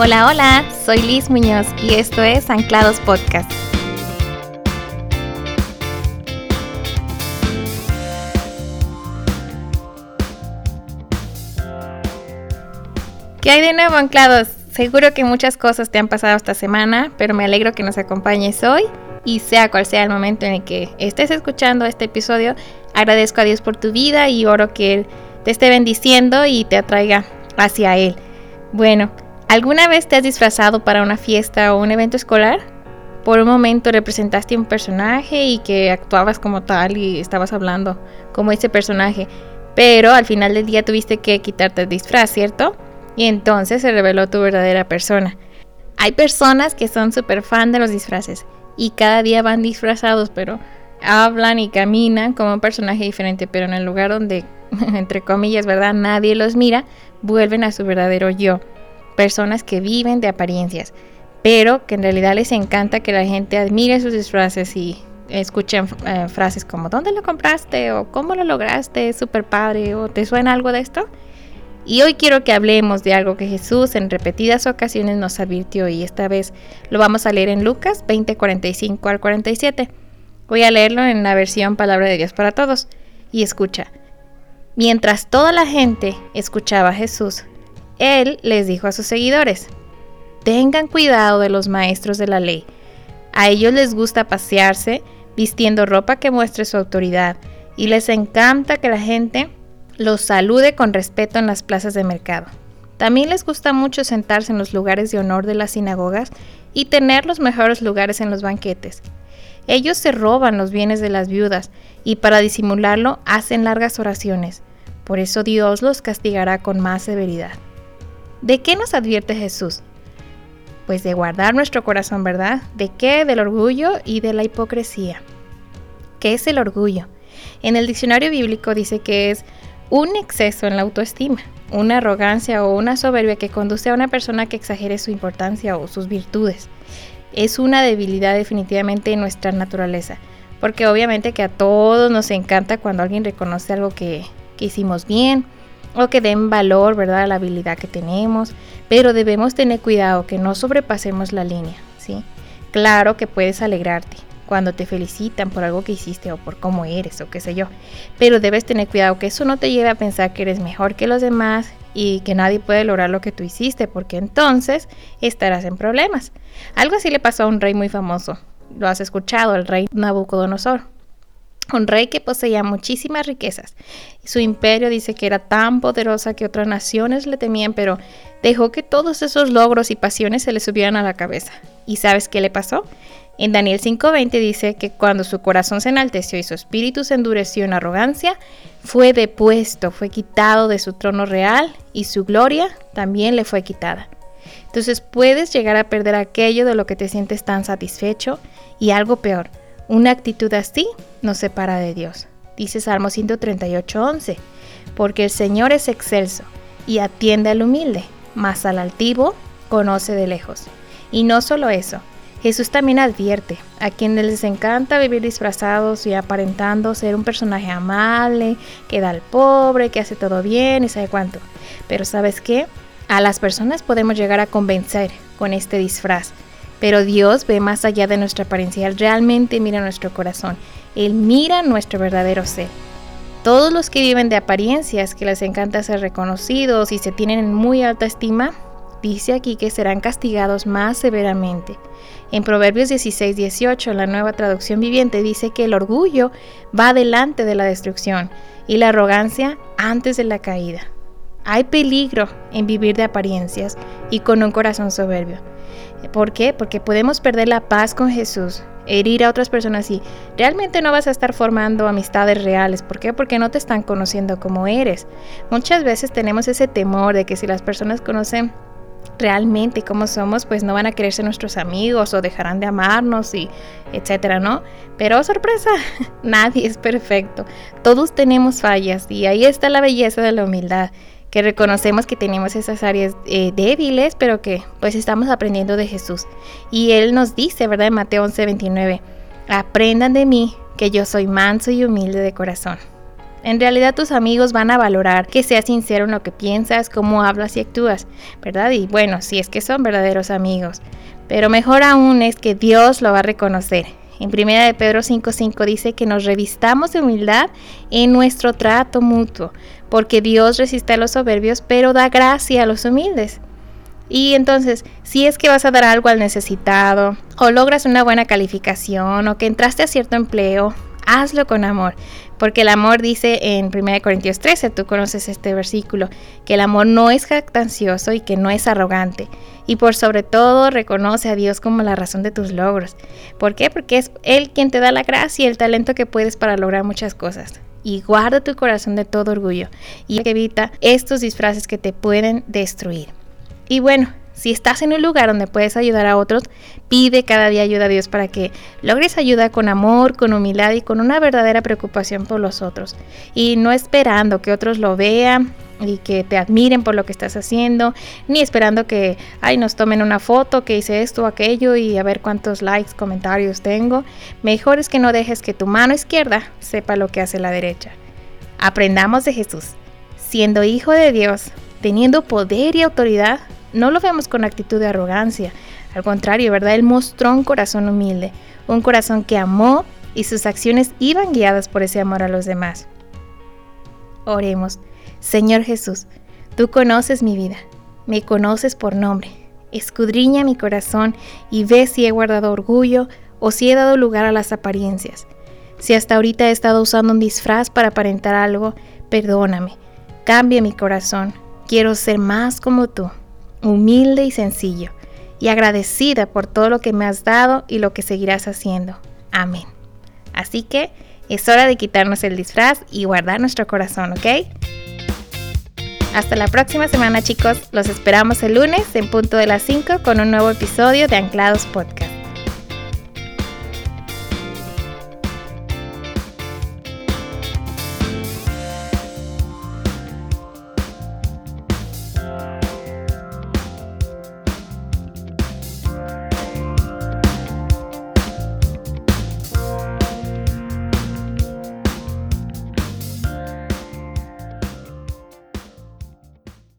Hola, hola, soy Liz Muñoz y esto es Anclados Podcast. ¿Qué hay de nuevo, Anclados? Seguro que muchas cosas te han pasado esta semana, pero me alegro que nos acompañes hoy y sea cual sea el momento en el que estés escuchando este episodio, agradezco a Dios por tu vida y oro que Él te esté bendiciendo y te atraiga hacia Él. Bueno, ¿Alguna vez te has disfrazado para una fiesta o un evento escolar? Por un momento representaste un personaje y que actuabas como tal y estabas hablando como ese personaje, pero al final del día tuviste que quitarte el disfraz, ¿cierto? Y entonces se reveló tu verdadera persona. Hay personas que son súper fan de los disfraces y cada día van disfrazados, pero hablan y caminan como un personaje diferente, pero en el lugar donde, entre comillas, ¿verdad? Nadie los mira, vuelven a su verdadero yo personas que viven de apariencias, pero que en realidad les encanta que la gente admire sus disfraces y escuchen eh, frases como ¿dónde lo compraste? o ¿cómo lo lograste? ¿Es súper padre? o ¿te suena algo de esto? Y hoy quiero que hablemos de algo que Jesús en repetidas ocasiones nos advirtió y esta vez lo vamos a leer en Lucas 20, 45 al 47. Voy a leerlo en la versión Palabra de Dios para Todos. Y escucha. Mientras toda la gente escuchaba a Jesús, él les dijo a sus seguidores, tengan cuidado de los maestros de la ley. A ellos les gusta pasearse vistiendo ropa que muestre su autoridad y les encanta que la gente los salude con respeto en las plazas de mercado. También les gusta mucho sentarse en los lugares de honor de las sinagogas y tener los mejores lugares en los banquetes. Ellos se roban los bienes de las viudas y para disimularlo hacen largas oraciones. Por eso Dios los castigará con más severidad. ¿De qué nos advierte Jesús? Pues de guardar nuestro corazón, ¿verdad? ¿De qué? Del orgullo y de la hipocresía. ¿Qué es el orgullo? En el diccionario bíblico dice que es un exceso en la autoestima, una arrogancia o una soberbia que conduce a una persona que exagere su importancia o sus virtudes. Es una debilidad definitivamente en nuestra naturaleza, porque obviamente que a todos nos encanta cuando alguien reconoce algo que, que hicimos bien, o que den valor, ¿verdad?, a la habilidad que tenemos, pero debemos tener cuidado que no sobrepasemos la línea, ¿sí? Claro que puedes alegrarte cuando te felicitan por algo que hiciste o por cómo eres o qué sé yo, pero debes tener cuidado que eso no te lleve a pensar que eres mejor que los demás y que nadie puede lograr lo que tú hiciste, porque entonces estarás en problemas. Algo así le pasó a un rey muy famoso. Lo has escuchado, el rey Nabucodonosor un rey que poseía muchísimas riquezas. Su imperio dice que era tan poderosa que otras naciones le temían, pero dejó que todos esos logros y pasiones se le subieran a la cabeza. ¿Y sabes qué le pasó? En Daniel 5:20 dice que cuando su corazón se enalteció y su espíritu se endureció en arrogancia, fue depuesto, fue quitado de su trono real y su gloria también le fue quitada. Entonces puedes llegar a perder aquello de lo que te sientes tan satisfecho y algo peor, una actitud así nos separa de Dios. Dice Salmo 138.11, porque el Señor es excelso y atiende al humilde, mas al altivo conoce de lejos. Y no solo eso, Jesús también advierte a quienes les encanta vivir disfrazados y aparentando ser un personaje amable, que da al pobre, que hace todo bien y sabe cuánto. Pero ¿sabes qué? A las personas podemos llegar a convencer con este disfraz pero Dios ve más allá de nuestra apariencia, Él realmente mira nuestro corazón, Él mira nuestro verdadero ser. Todos los que viven de apariencias, que les encanta ser reconocidos y se tienen en muy alta estima, dice aquí que serán castigados más severamente. En Proverbios 16, 18, la nueva traducción viviente, dice que el orgullo va delante de la destrucción y la arrogancia antes de la caída. Hay peligro en vivir de apariencias y con un corazón soberbio. ¿Por qué? Porque podemos perder la paz con Jesús, herir a otras personas y realmente no vas a estar formando amistades reales. ¿Por qué? Porque no te están conociendo como eres. Muchas veces tenemos ese temor de que si las personas conocen realmente cómo somos, pues no van a querer ser nuestros amigos o dejarán de amarnos y etcétera, ¿no? Pero sorpresa, nadie es perfecto. Todos tenemos fallas y ahí está la belleza de la humildad que reconocemos que tenemos esas áreas eh, débiles, pero que pues estamos aprendiendo de Jesús. Y Él nos dice, ¿verdad? En Mateo 11, 29, aprendan de mí que yo soy manso y humilde de corazón. En realidad tus amigos van a valorar que seas sincero en lo que piensas, cómo hablas y actúas, ¿verdad? Y bueno, si es que son verdaderos amigos. Pero mejor aún es que Dios lo va a reconocer. En 1 de Pedro 5:5 dice que nos revistamos de humildad en nuestro trato mutuo, porque Dios resiste a los soberbios, pero da gracia a los humildes. Y entonces, si es que vas a dar algo al necesitado, o logras una buena calificación, o que entraste a cierto empleo, hazlo con amor. Porque el amor dice en 1 Corintios 13, tú conoces este versículo, que el amor no es jactancioso y que no es arrogante. Y por sobre todo reconoce a Dios como la razón de tus logros. ¿Por qué? Porque es Él quien te da la gracia y el talento que puedes para lograr muchas cosas. Y guarda tu corazón de todo orgullo y evita estos disfraces que te pueden destruir. Y bueno, si estás en un lugar donde puedes ayudar a otros, pide cada día ayuda a Dios para que logres ayuda con amor, con humildad y con una verdadera preocupación por los otros. Y no esperando que otros lo vean y que te admiren por lo que estás haciendo, ni esperando que ay, nos tomen una foto que hice esto o aquello y a ver cuántos likes, comentarios tengo. Mejor es que no dejes que tu mano izquierda sepa lo que hace la derecha. Aprendamos de Jesús. Siendo hijo de Dios, teniendo poder y autoridad, no lo vemos con actitud de arrogancia. Al contrario, ¿verdad? Él mostró un corazón humilde, un corazón que amó y sus acciones iban guiadas por ese amor a los demás. Oremos. Señor Jesús, tú conoces mi vida, me conoces por nombre. Escudriña mi corazón y ve si he guardado orgullo o si he dado lugar a las apariencias. Si hasta ahorita he estado usando un disfraz para aparentar algo, perdóname. Cambia mi corazón. Quiero ser más como tú humilde y sencillo, y agradecida por todo lo que me has dado y lo que seguirás haciendo. Amén. Así que es hora de quitarnos el disfraz y guardar nuestro corazón, ¿ok? Hasta la próxima semana chicos, los esperamos el lunes en punto de las 5 con un nuevo episodio de Anclados Podcast.